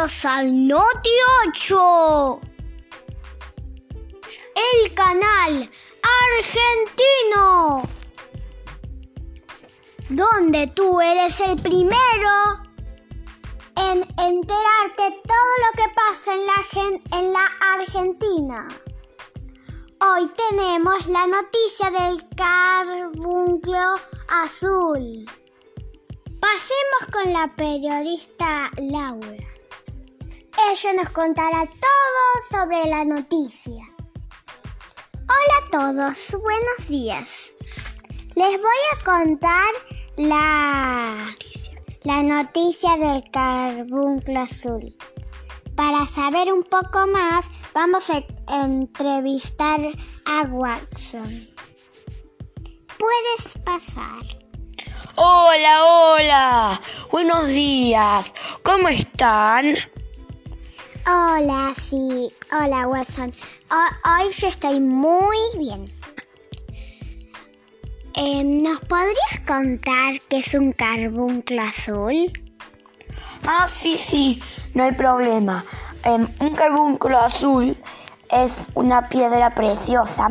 Bienvenidos al Noti 8, el canal argentino, donde tú eres el primero en enterarte todo lo que pasa en la, en la Argentina. Hoy tenemos la noticia del carbunclo azul. Pasemos con la periodista Laura. Ella nos contará todo sobre la noticia. Hola a todos, buenos días. Les voy a contar la, la noticia del carbunclo azul. Para saber un poco más, vamos a entrevistar a Watson. Puedes pasar. Hola, hola. Buenos días. ¿Cómo están? Hola, sí. Hola, Watson. hoy yo estoy muy bien. Em, ¿Nos podrías contar qué es un carbunclo azul? Ah, sí, sí, no hay problema. Em, un carbunclo azul es una piedra preciosa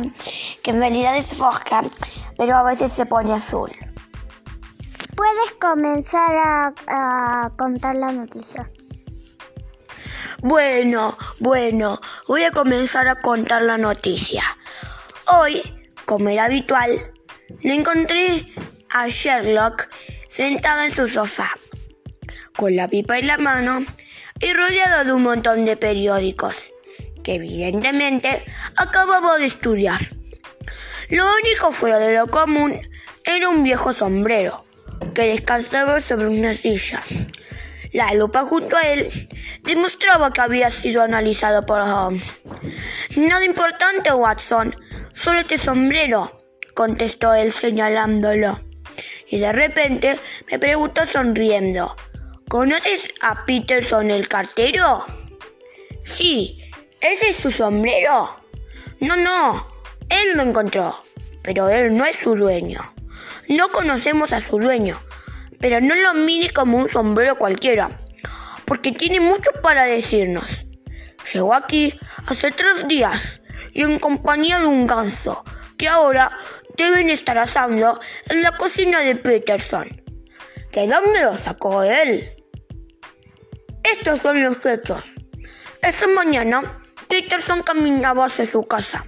que en realidad es fosca, pero a veces se pone azul puedes comenzar a, contar la noticia. Bueno, bueno, voy a comenzar a contar la noticia. Hoy, como era habitual, le encontré a Sherlock sentado en su sofá, con la pipa en la mano y rodeado de un montón de periódicos, que evidentemente acababa de estudiar. Lo único fuera de lo común era un viejo sombrero, que descansaba sobre unas sillas. La lupa junto a él demostraba que había sido analizado por Holmes. Nada importante, Watson, solo este sombrero, contestó él señalándolo. Y de repente me preguntó sonriendo, ¿conoces a Peterson el cartero? Sí, ese es su sombrero. No, no, él lo encontró, pero él no es su dueño. No conocemos a su dueño, pero no lo mire como un sombrero cualquiera, porque tiene mucho para decirnos. Llegó aquí hace tres días y en compañía de un ganso que ahora deben estar asando en la cocina de Peterson. ¿De dónde lo sacó él? Estos son los hechos. Esa mañana, Peterson caminaba hacia su casa.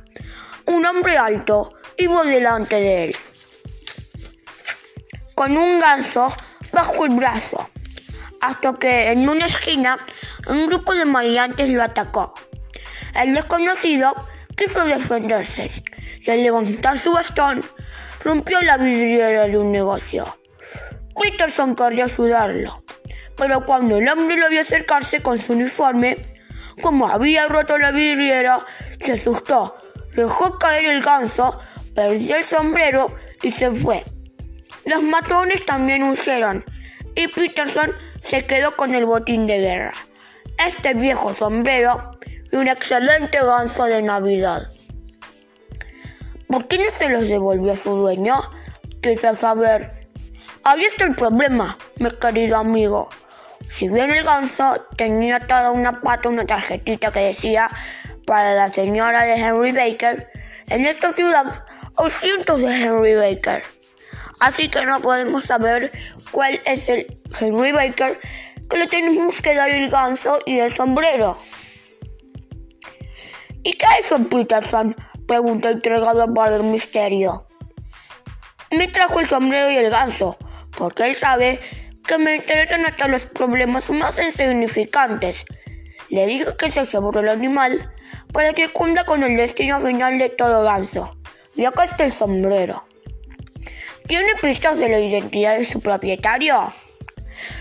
Un hombre alto iba delante de él con un ganso bajo el brazo, hasta que en una esquina un grupo de maleantes lo atacó. El desconocido quiso defenderse y al levantar su bastón rompió la vidriera de un negocio. Peterson quería ayudarlo, pero cuando el hombre lo vio acercarse con su uniforme, como había roto la vidriera, se asustó, dejó caer el ganso, perdió el sombrero y se fue. Los matones también huyeron y Peterson se quedó con el botín de guerra, este viejo sombrero y un excelente ganso de Navidad. ¿Por qué se los devolvió a su dueño? Quise saber. Ahí está el problema, mi querido amigo. Si bien el ganso tenía atada una pata una tarjetita que decía para la señora de Henry Baker, en esta ciudad hay cientos de Henry Baker. Así que no podemos saber cuál es el Henry Baker que le tenemos que dar el ganso y el sombrero. ¿Y qué un Peterson? Preguntó entregado por el misterio. Me trajo el sombrero y el ganso, porque él sabe que me interesan hasta los problemas más insignificantes. Le dije que se llevó el animal para que cumpla con el destino final de todo ganso. Y acá está el sombrero. ¿Tiene pistas de la identidad de su propietario?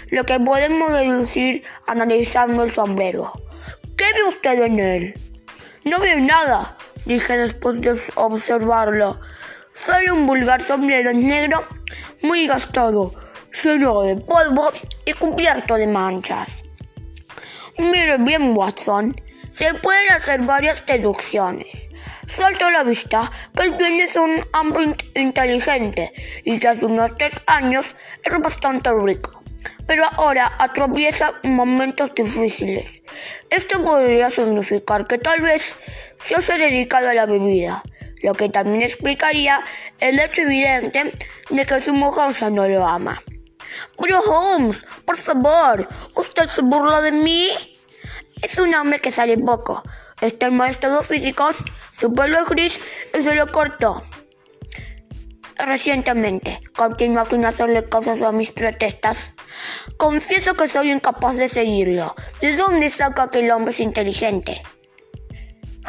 Lo que podemos deducir analizando el sombrero. ¿Qué ve usted en él? No veo nada, dije después de observarlo. Solo un vulgar sombrero negro, muy gastado, lleno de polvo y cubierto de manchas. Mire bien, Watson, se pueden hacer varias deducciones salta a la vista que el dueño es un hombre inteligente y que hace unos tres años era bastante rico. pero ahora atraviesa momentos difíciles. Esto podría significar que tal vez se haya dedicado a la bebida, lo que también explicaría el hecho evidente de que su mujer ya no lo ama. Pero Holmes, por favor, ¿usted se burla de mí? Es un hombre que sale poco, está en mal estado físico, su pelo es gris y se lo cortó. Recientemente, continúa sin hacerle caso a mis protestas. Confieso que soy incapaz de seguirlo. ¿De dónde saca que el hombre es inteligente?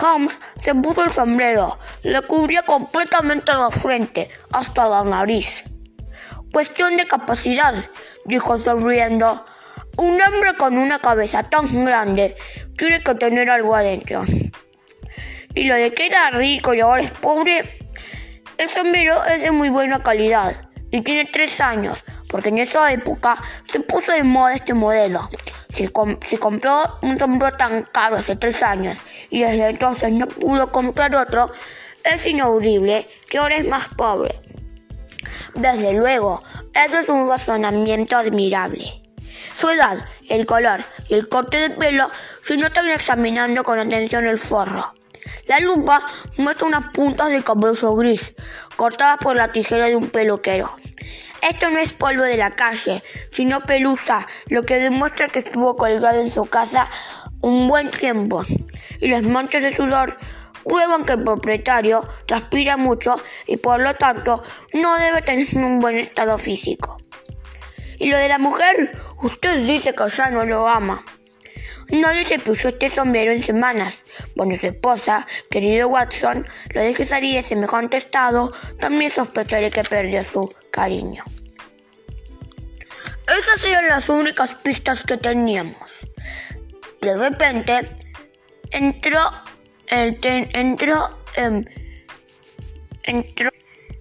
Holmes se puso el sombrero, le cubría completamente la frente, hasta la nariz. Cuestión de capacidad, dijo sonriendo. Un hombre con una cabeza tan grande tiene que tener algo adentro. Y lo de que era rico y ahora es pobre, el sombrero es de muy buena calidad y tiene tres años, porque en esa época se puso de moda este modelo. Si, compró un sombrero tan caro hace tres años y desde entonces no pudo comprar otro, es inaudible que ahora es más pobre. Desde luego, eso es un razonamiento admirable. Su edad, el color y el corte de pelo se notan examinando con atención el forro. La lupa muestra unas puntas de cabello gris, cortadas por la tijera de un peluquero. Esto no es polvo de la calle, sino pelusa, lo que demuestra que estuvo colgado en su casa un buen tiempo. Y las manchas de sudor prueban que el propietario transpira mucho y por lo tanto no debe tener un buen estado físico. Y lo de la mujer, usted dice que ya no lo ama. Nadie se puso este sombrero en semanas. Bueno, su esposa, querido Watson, lo dejaría en semejante estado, también sospecharé que perdió su cariño. Esas eran las únicas pistas que teníamos. De repente, entró, el entró, em, entró,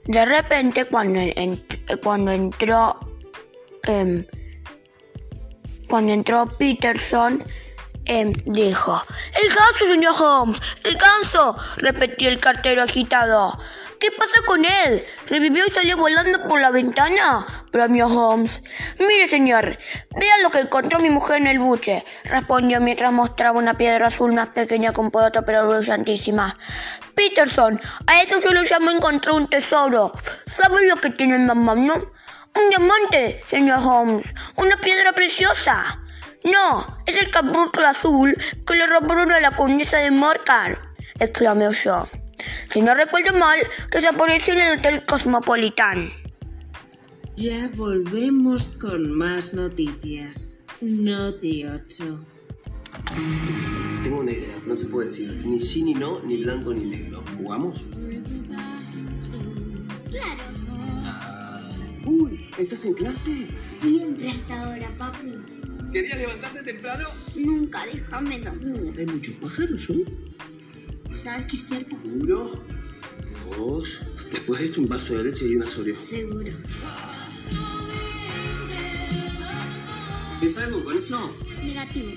de repente cuando entró, em, cuando entró Peterson, Em, dijo. El ganso, señor Holmes. El ganso, repetió el cartero agitado. ¿Qué pasa con él? ¿Revivió y salió volando por la ventana? bromeó Holmes. Mire, señor, vea lo que encontró mi mujer en el buche, respondió mientras mostraba una piedra azul más pequeña con poeta pero brillantísima. Peterson, a eso se lo llamo encontró un tesoro. ¿Sabe lo que tiene en la mano? Un diamante, señor Holmes. Una piedra preciosa. No, es el cabrúnculo azul que le robaron a la condesa de Morcar, exclamó yo. Si no recuerdo mal, desapareció en el Hotel Cosmopolitan. Ya volvemos con más noticias. Noti 8. Tengo una idea, no se puede decir ni sí ni no, ni blanco ni negro. ¿Jugamos? Claro. Uy, ¿estás en clase? Siempre hasta ahora, papi. ¿Querías levantarte temprano? Nunca, déjame dormir. ¿Hay muchos pájaros hoy? ¿Sabes qué es cierto? ¿Seguro? Dos. Después de esto, un vaso de leche y una Oreo. Seguro. ¿Ves algo con eso? Negativo.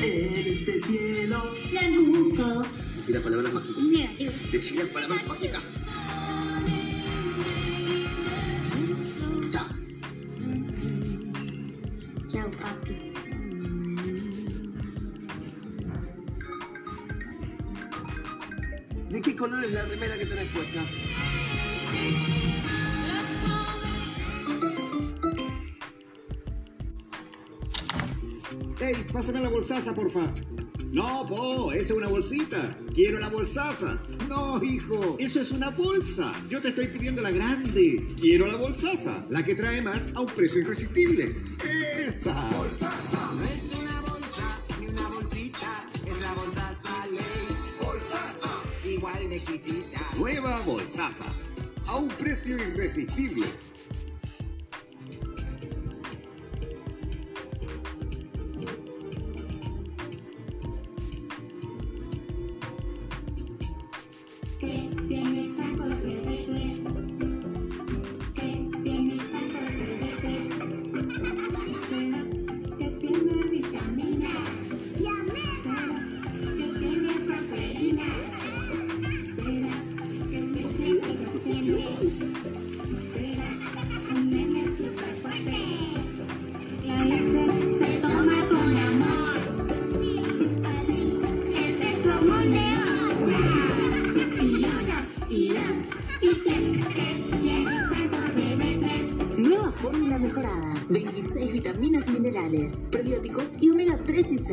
Eres de cielo. Trabuco. Decí las palabras mágicas. Decí las palabras mágicas. Chao. Chao, papi. ¿De qué color es la remera que tenés puesta? ¡Ey, pásame la bolsaza, porfa! No, Po, esa es una bolsita. Quiero la bolsaza. No, hijo, eso es una bolsa. Yo te estoy pidiendo la grande. Quiero la bolsaza, la que trae más a un precio irresistible. Esa. Bolsaza. No es una bolsa ni una bolsita, es la bolsaza ley. Bolsaza. Igual de exquisita. Nueva bolsaza, a un precio irresistible.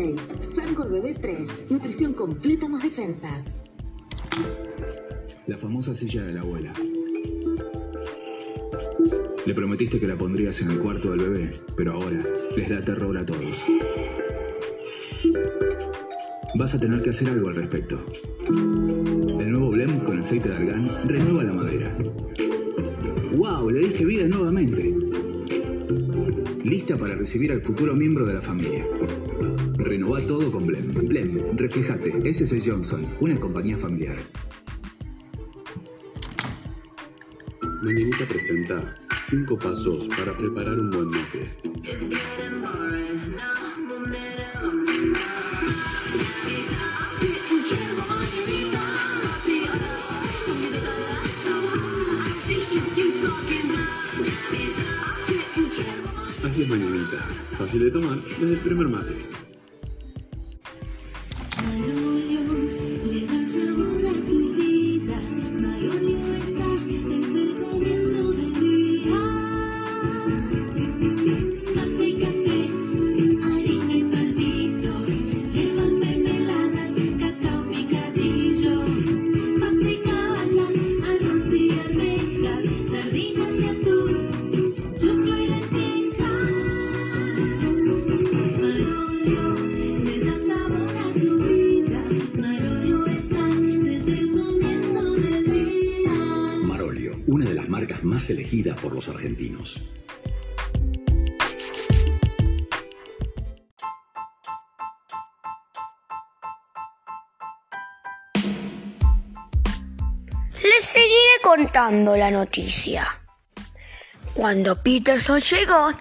6. Sancor Bebé 3. Nutrición completa más defensas. La famosa silla de la abuela. Le prometiste que la pondrías en el cuarto del bebé, pero ahora les da terror a todos. Vas a tener que hacer algo al respecto. El nuevo blend con aceite de argán renueva la madera. ¡Wow! Le diste vida nuevamente. Lista para recibir al futuro miembro de la familia. Renová todo con Blem. Blem, refíjate, SS Johnson, una compañía familiar. Mañanita presenta 5 pasos para preparar un buen mate. Así es Mañanita, fácil de tomar desde el primer mate. Por los argentinos. Les seguiré contando la noticia. Cuando Peterson llegó,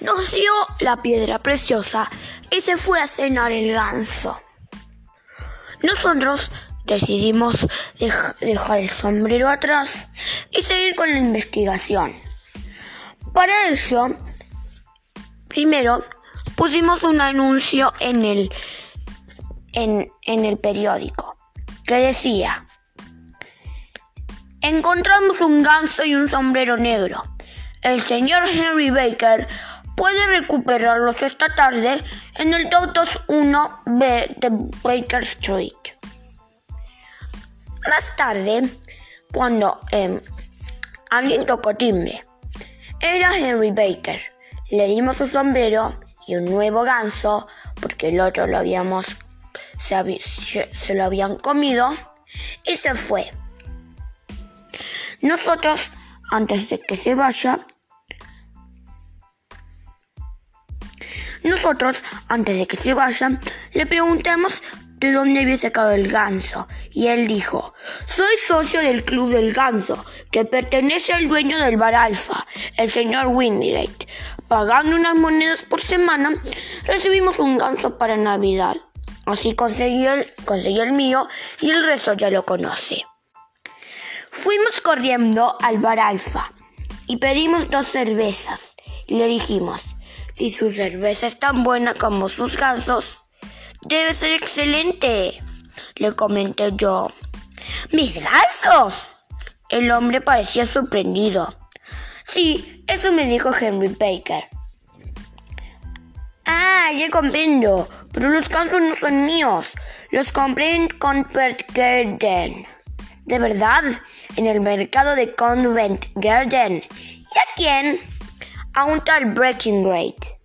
nos dio la piedra preciosa y se fue a cenar el ganso. Nosotros decidimos dej- dejar el sombrero atrás y seguir con la investigación. Para ello, primero pusimos un anuncio en el, en, en el periódico que decía, encontramos un ganso y un sombrero negro. El señor Henry Baker puede recuperarlos esta tarde en el 221B de Baker Street. Más tarde, cuando em, alguien tocó timbre, era Henry Baker. Le dimos su sombrero y un nuevo ganso, porque el otro lo habíamos, se, lo habían comido, y se fue. Nosotros, antes de que se vaya, nosotros, antes de que se vaya, le preguntamos de dónde había sacado el ganso. Y él dijo, soy socio del Club del Ganso, que pertenece al dueño del bar Alfa, el señor Windirate. Pagando unas monedas por semana, recibimos un ganso para Navidad. Así conseguí el, conseguí el mío y el resto ya lo conoce. Fuimos corriendo al bar Alfa y pedimos dos cervezas. Y le dijimos, si su cerveza es tan buena como sus gansos, debe ser excelente. Le comenté yo. ¿Mis gansos? El hombre parecía sorprendido. Sí, eso me dijo Henry Baker. Ah, ya comprendo, pero los gansos no son míos. Los compré en Convent Garden. ¿De verdad? En el mercado de Convent Garden. ¿Y a quién? A un tal Breckingrate.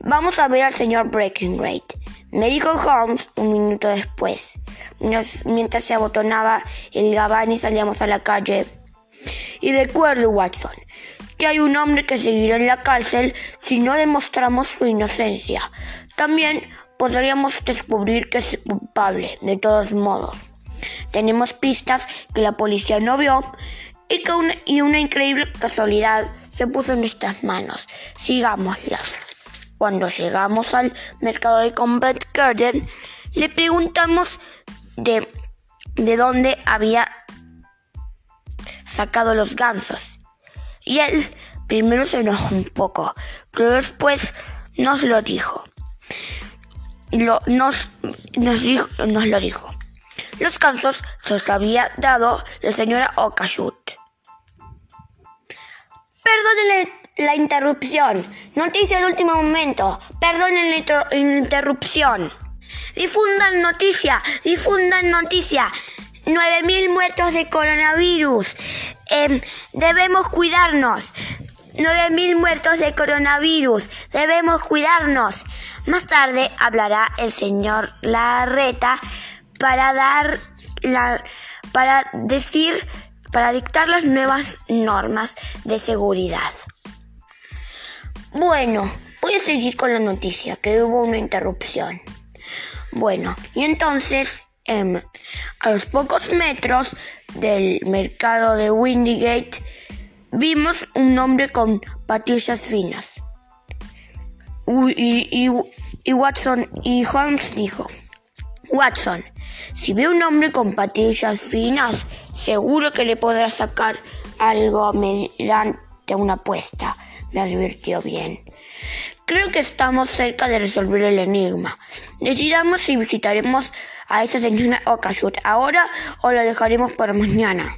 Vamos a ver al señor Breckingrate. Me dijo Holmes un minuto después, mientras, se abotonaba el gabán y salíamos a la calle. Y recuerdo, Watson, que hay un hombre que seguirá en la cárcel si no demostramos su inocencia. También podríamos descubrir que es culpable, de todos modos. Tenemos pistas que la policía no vio y que una, y una increíble casualidad se puso en nuestras manos. Sigámoslas. Cuando llegamos al mercado de Convent Garden, le preguntamos de, de dónde había sacado los gansos. Y él primero se enojó un poco, pero después nos lo dijo. Lo, nos, nos, dijo, nos lo dijo. Los gansos se los había dado la señora Okashut. Perdónenle la interrupción. Noticia de último momento. Perdonen la, inter- la interrupción. Difundan noticia, difundan noticia. 9.000 muertos de coronavirus. Em, debemos cuidarnos. 9.000 muertos de coronavirus. Debemos cuidarnos. Más tarde hablará el señor Larreta para dar la, para decir, para dictar las nuevas normas de seguridad. Bueno, voy a seguir con la noticia, que hubo una interrupción. Bueno, y entonces, em, a los pocos metros del mercado de Windygate, vimos un hombre con patillas finas. Y, y- y Watson y Holmes dijo, Watson, si ve un hombre con patillas finas, seguro que le podrá sacar algo mediante una apuesta, me advirtió bien. Creo que estamos cerca de resolver el enigma. Decidamos si visitaremos a esa señora Okashut ahora o lo dejaremos para mañana.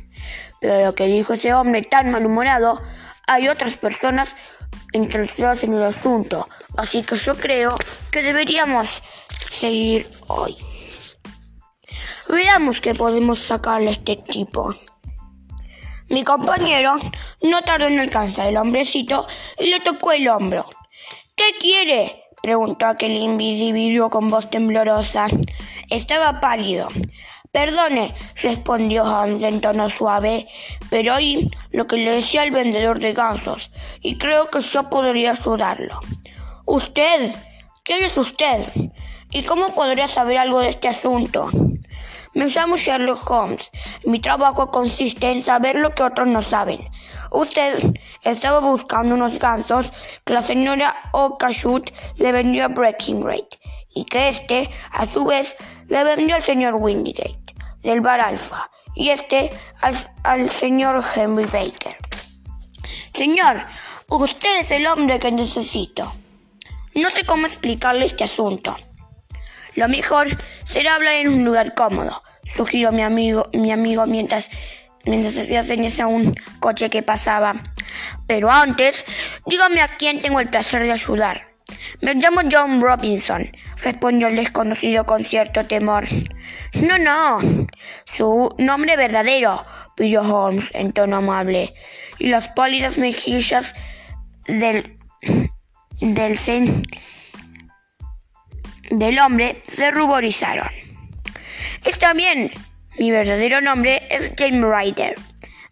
Pero lo que dijo ese hombre tan malhumorado, hay otras personas interesadas en el asunto. Así que yo creo que deberíamos seguir hoy. Veamos qué podemos sacarle a este tipo. Mi compañero no tardó en alcanzar el hombrecito y le tocó el hombro. ¿Qué quiere? preguntó aquel individuo con voz temblorosa. Estaba pálido. Perdone, respondió Hans en tono suave, pero oí lo que le decía el vendedor de gansos, y creo que yo podría ayudarlo. ¿Usted? ¿Quién es usted? ¿Y cómo podría saber algo de este asunto? Me llamo Sherlock Holmes. Mi trabajo consiste en saber lo que otros no saben. Usted estaba buscando unos gansos que la señora Okashut le vendió a Breckinridge y que este, a su vez, le vendió al señor Windygate del bar Alfa y este al, al señor Henry Baker. Señor, usted es el hombre que necesito. No sé cómo explicarle este asunto. Lo mejor será hablar en un lugar cómodo, sugirió mi amigo, mi amigo mientras, mientras hacía señas a un coche que pasaba. Pero antes, dígame a quién tengo el placer de ayudar. Me llamo John Robinson, respondió el desconocido con cierto temor. No, no, su nombre verdadero, pidió Holmes en tono amable, y las pálidas mejillas del, del, sen- del hombre se ruborizaron. Está bien, mi verdadero nombre es James Ryder.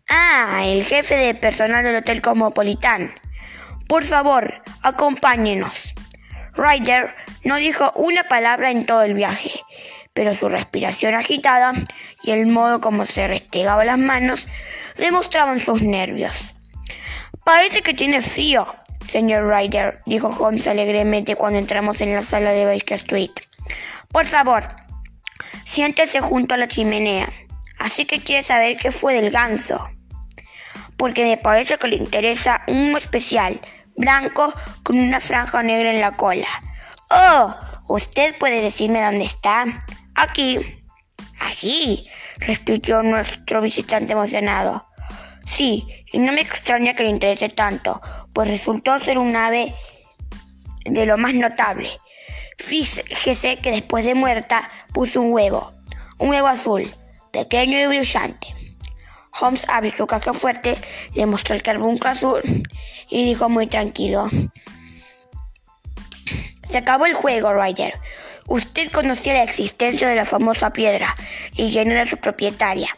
Ah, el jefe de personal del Hotel Cosmopolitan. Por favor, acompáñenos. Ryder no dijo una palabra en todo el viaje, pero su respiración agitada y el modo como se restregaba las manos demostraban sus nervios. Parece que tiene frío, señor Ryder, dijo Holmes alegremente cuando entramos en la sala de Baker Street. Por favor, siéntese junto a la chimenea. Así que quiere saber qué fue del ganso. Porque me parece que le interesa uno especial, blanco, con una franja negra en la cola. Oh, ¿usted puede decirme dónde está? Aquí. Aquí, repitió nuestro visitante emocionado. Sí, y no me extraña que le interese tanto, pues resultó ser un ave de lo más notable. Fíjese que después de muerta puso un huevo, un huevo azul, pequeño y brillante. Holmes abrió su caja fuerte, le mostró el carbunco azul y dijo muy tranquilo. Se acabó el juego, Ryder. Usted conocía la existencia de la famosa piedra y quién era su propietaria.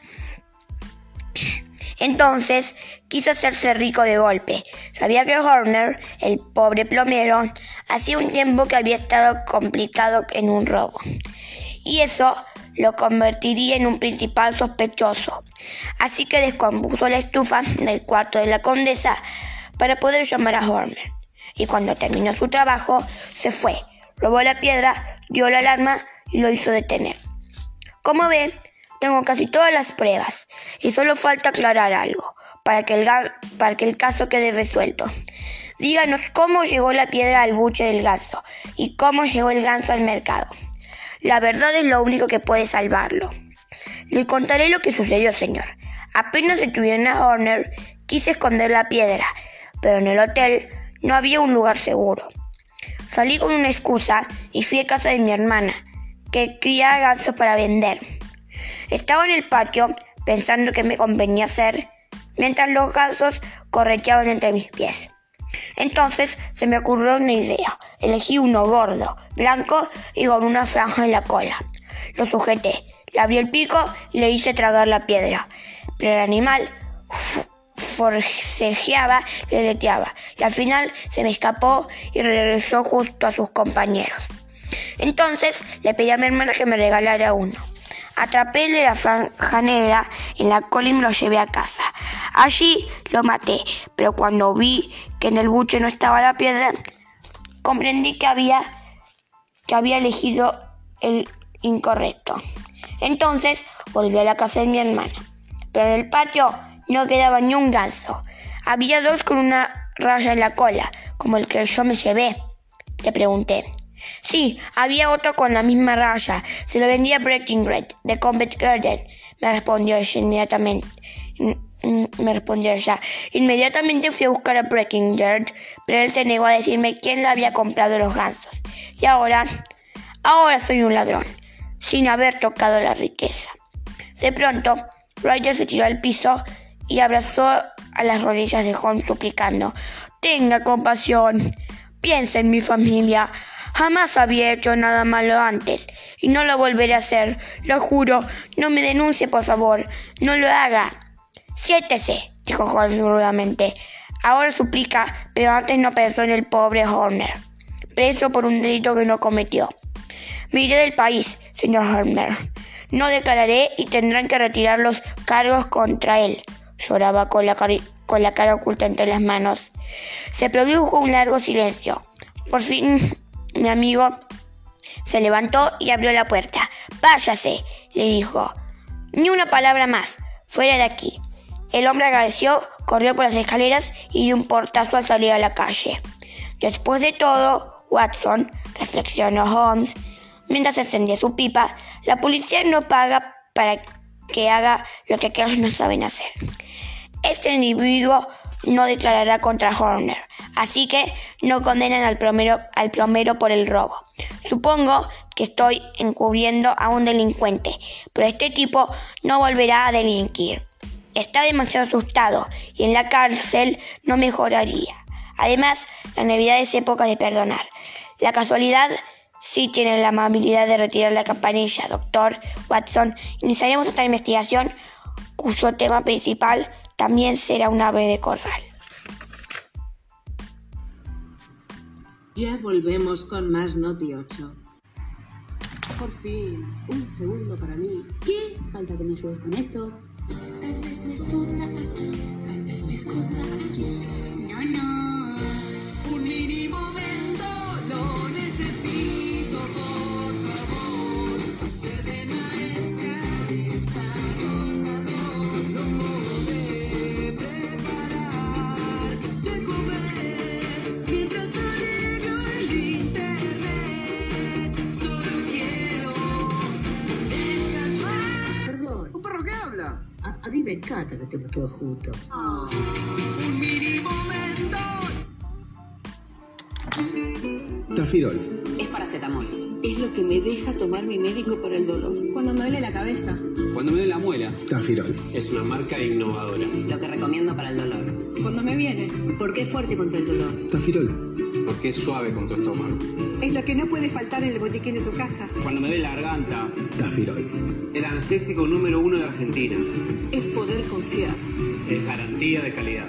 Entonces quiso hacerse rico de golpe. Sabía que Horner, el pobre plomero, hacía un tiempo que había estado complicado en un robo. Y eso lo convertiría en un principal sospechoso. Así que descompuso la estufa del cuarto de la condesa para poder llamar a Horner. Y cuando terminó su trabajo, se fue, robó la piedra, dio la alarma y lo hizo detener. Como ven, tengo casi todas las pruebas y solo falta aclarar algo para que el, para que el caso quede resuelto. Díganos cómo llegó la piedra al buche del ganso y cómo llegó el ganso al mercado. La verdad es lo único que puede salvarlo. Le contaré lo que sucedió, señor. Apenas detuvieron a Horner, quise esconder la piedra, pero en el hotel no había un lugar seguro. Salí con una excusa y fui a casa de mi hermana, que cría gansos para vender. Estaba en el patio pensando qué me convenía hacer, mientras los gansos correteaban entre mis pies. Entonces se me ocurrió una idea. Elegí uno gordo, blanco y con una franja en la cola. Lo sujeté, le abrí el pico y le hice tragar la piedra. Pero el animal forcejeaba y aleteaba, y al final se me escapó y regresó justo a sus compañeros. Entonces le pedí a mi hermana que me regalara uno. Atrapé de la franja negra en la cola y me lo llevé a casa. Allí lo maté, pero cuando vi que en el buche no estaba la piedra, comprendí que había, que había elegido el incorrecto. Entonces volví a la casa de mi hermana. Pero en el patio no quedaba ni un ganso. Había dos con una raya en la cola, como el que yo me llevé. Le pregunté. Sí, había otro con la misma raya. Se lo vendía Breaking Red, de Combat Garden. Me respondió ella inmediatamente. Me respondió ella. Inmediatamente fui a buscar a Breaking Red, pero él se negó a decirme quién le había comprado los gansos. Y ahora, ahora soy un ladrón, sin haber tocado la riqueza. De pronto, Ryder se tiró al piso y abrazó a las rodillas de Holmes suplicando, Tenga compasión, piensa en mi familia. Jamás había hecho nada malo antes y no lo volveré a hacer. Lo juro, no me denuncie, por favor. No lo haga. Siéntese, dijo Holmes rudamente. Ahora suplica, pero antes no pensó en el pobre Horner, preso por un delito que no cometió. Me iré del país, señor Horner. No declararé y tendrán que retirar los cargos contra él. Lloraba con la, con la cara oculta entre las manos. Se produjo un largo silencio. Por fin, mi amigo se levantó y abrió la puerta. Váyase, le dijo. Ni una palabra más. Fuera de aquí. El hombre agradeció, corrió por las escaleras y dio un portazo al salir a la calle. Después de todo, Watson, reflexionó Holmes, mientras encendía su pipa, la policía no paga para que haga lo que aquellos no saben hacer. Este individuo no declarará contra Horner, así que no condenan al plomero, al por el robo. Supongo que estoy encubriendo a un delincuente, pero este tipo no volverá a delinquir. Está demasiado asustado y en la cárcel no mejoraría. Además, la Navidad es época de perdonar. La casualidad sí tiene la amabilidad de retirar la campanilla, doctor Watson. Iniciaremos esta investigación cuyo tema principal también será un ave de corral. Ya volvemos con más Noti 8. Por fin, un segundo para mí. ¿Qué? Falta que me ayudes con esto. Tal vez me esconda aquí, tal vez me esconda aquí. No, no. Un A, mí me encanta que estemos todos juntos. Un mini momento. Tafirol. Es paracetamol. Es lo que me deja tomar mi médico para el dolor. Cuando me duele la cabeza. Cuando me duele la muela, Tafirol. es una marca innovadora. Lo que recomiendo para el dolor. Cuando me viene. Porque es fuerte contra el dolor. Tafirol. Porque es suave con tu estómago. Es lo que no puede faltar en el botiquín de tu casa. Cuando me duele la garganta, Tafirol. el analgésico número uno de Argentina. Es poder confiar. Es garantía de calidad.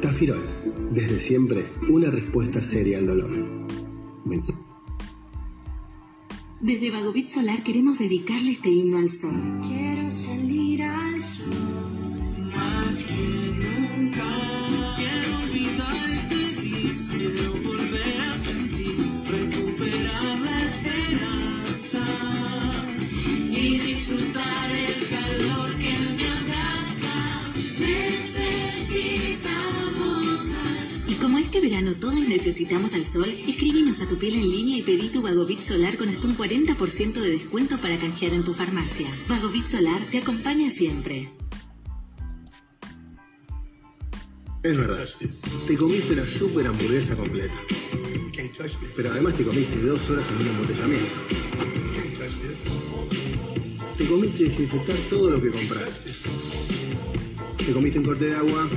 Tafirol. Desde siempre, una respuesta seria al dolor. Mensaje. Desde Vagovit Solar queremos dedicarle este himno al sol. Quiero salir este verano todos necesitamos al sol, escríbenos a tu piel en línea y pedí tu Vagovit Solar con hasta un 40% de descuento para canjear en tu farmacia. Vagovit Solar te acompaña siempre. Es verdad. Te comiste la super hamburguesa completa. Pero además te comiste dos horas en un embotellamiento. Te comiste desinfectar todo lo que compraste. Te comiste un corte de agua.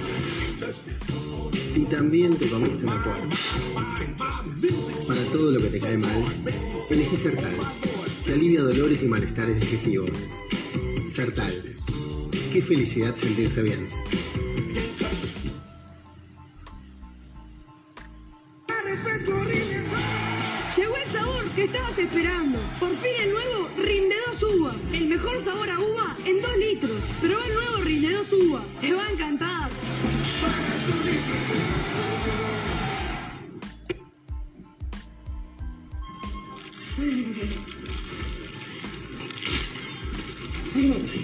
Y también te comiste una porra. Para todo lo que te cae mal, elegí Sertal. Te alivia dolores y malestares digestivos. Sertal. Qué felicidad sentirse bien. Llegó el sabor que estabas esperando. Por fin el nuevo Rinde 2 Uva. El mejor sabor a uva en 2 litros. Probá el nuevo Rinde 2 Uva. Te va a encantar.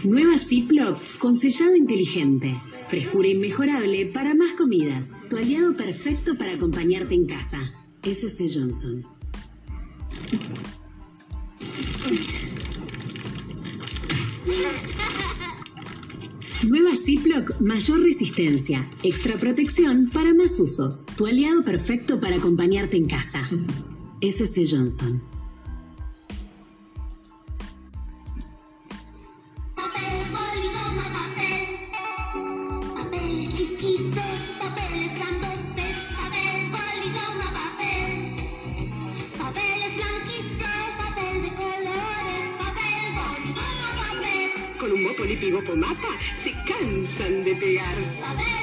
Nueva Ziploc con sellado inteligente. Frescura inmejorable para más comidas. Tu aliado perfecto para acompañarte en casa. SC Johnson. Nueva Ziploc mayor resistencia, extra protección para más usos. Tu aliado perfecto para acompañarte en casa. SC Johnson. Con un mopo lipigopo mapa se cansan de pegar.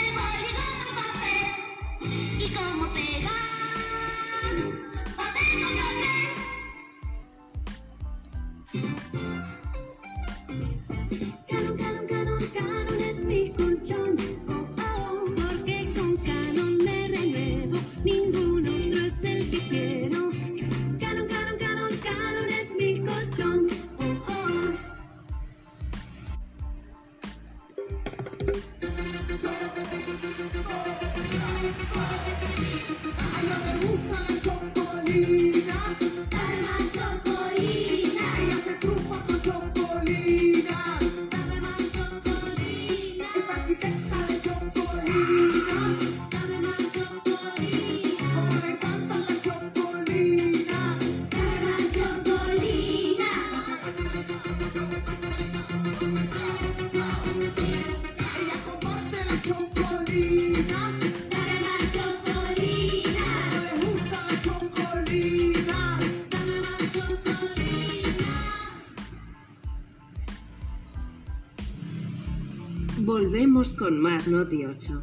Con más Noti 8.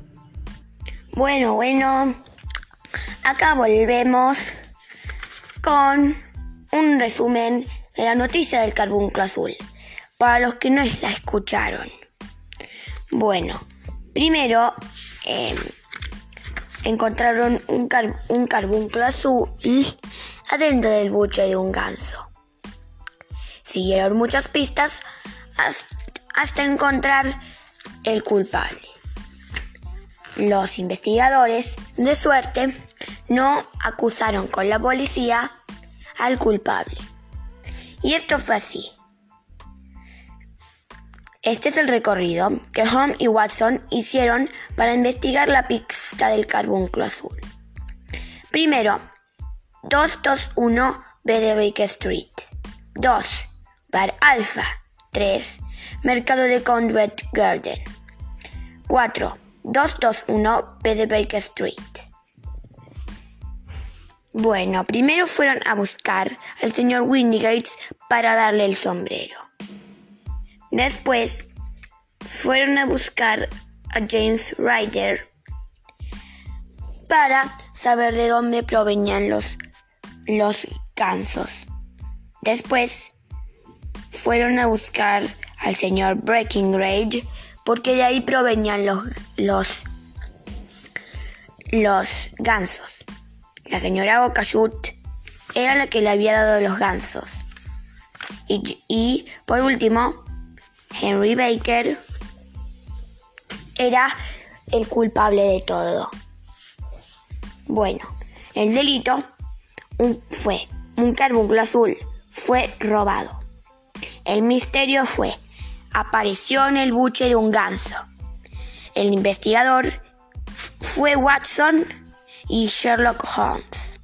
Bueno, bueno, acá volvemos con un resumen de la noticia del carbunclo azul, para los que no la escucharon. Bueno, primero eh, encontraron un, car- un carbunclo azul adentro del buche de un ganso. Siguieron muchas pistas hasta encontrar el culpable. Los investigadores, de suerte, no acusaron con la policía al culpable. Y esto fue así. Este es el recorrido que Holmes y Watson hicieron para investigar la pista del carbunclo azul. Primero, 221 B de Baker Street. 2. Bar Alpha. 3. Mercado de Conduit Garden. 4. 221 B de Baker Street. Bueno, primero fueron a buscar al señor Windigates para darle el sombrero. Después fueron a buscar a James Ryder para saber de dónde provenían los, los gansos. Después fueron a buscar al señor Breckinridge porque de ahí provenían los, los, los gansos. La señora Bocachut era la que le había dado los gansos. Y, por último, Henry Baker era el culpable de todo. Bueno, el delito fue un carbunclo azul, fue robado. El misterio fue, apareció en el buche de un ganso. El investigador fue Watson y Sherlock Holmes.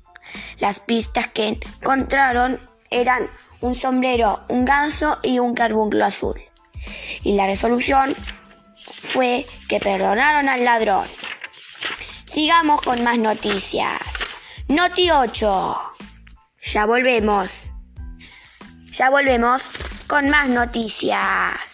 Las pistas que encontraron eran un sombrero, un ganso y un carbunclo azul. Y la resolución fue que perdonaron al ladrón. Sigamos con más noticias. Noti 8. Ya volvemos. Ya volvemos con más noticias.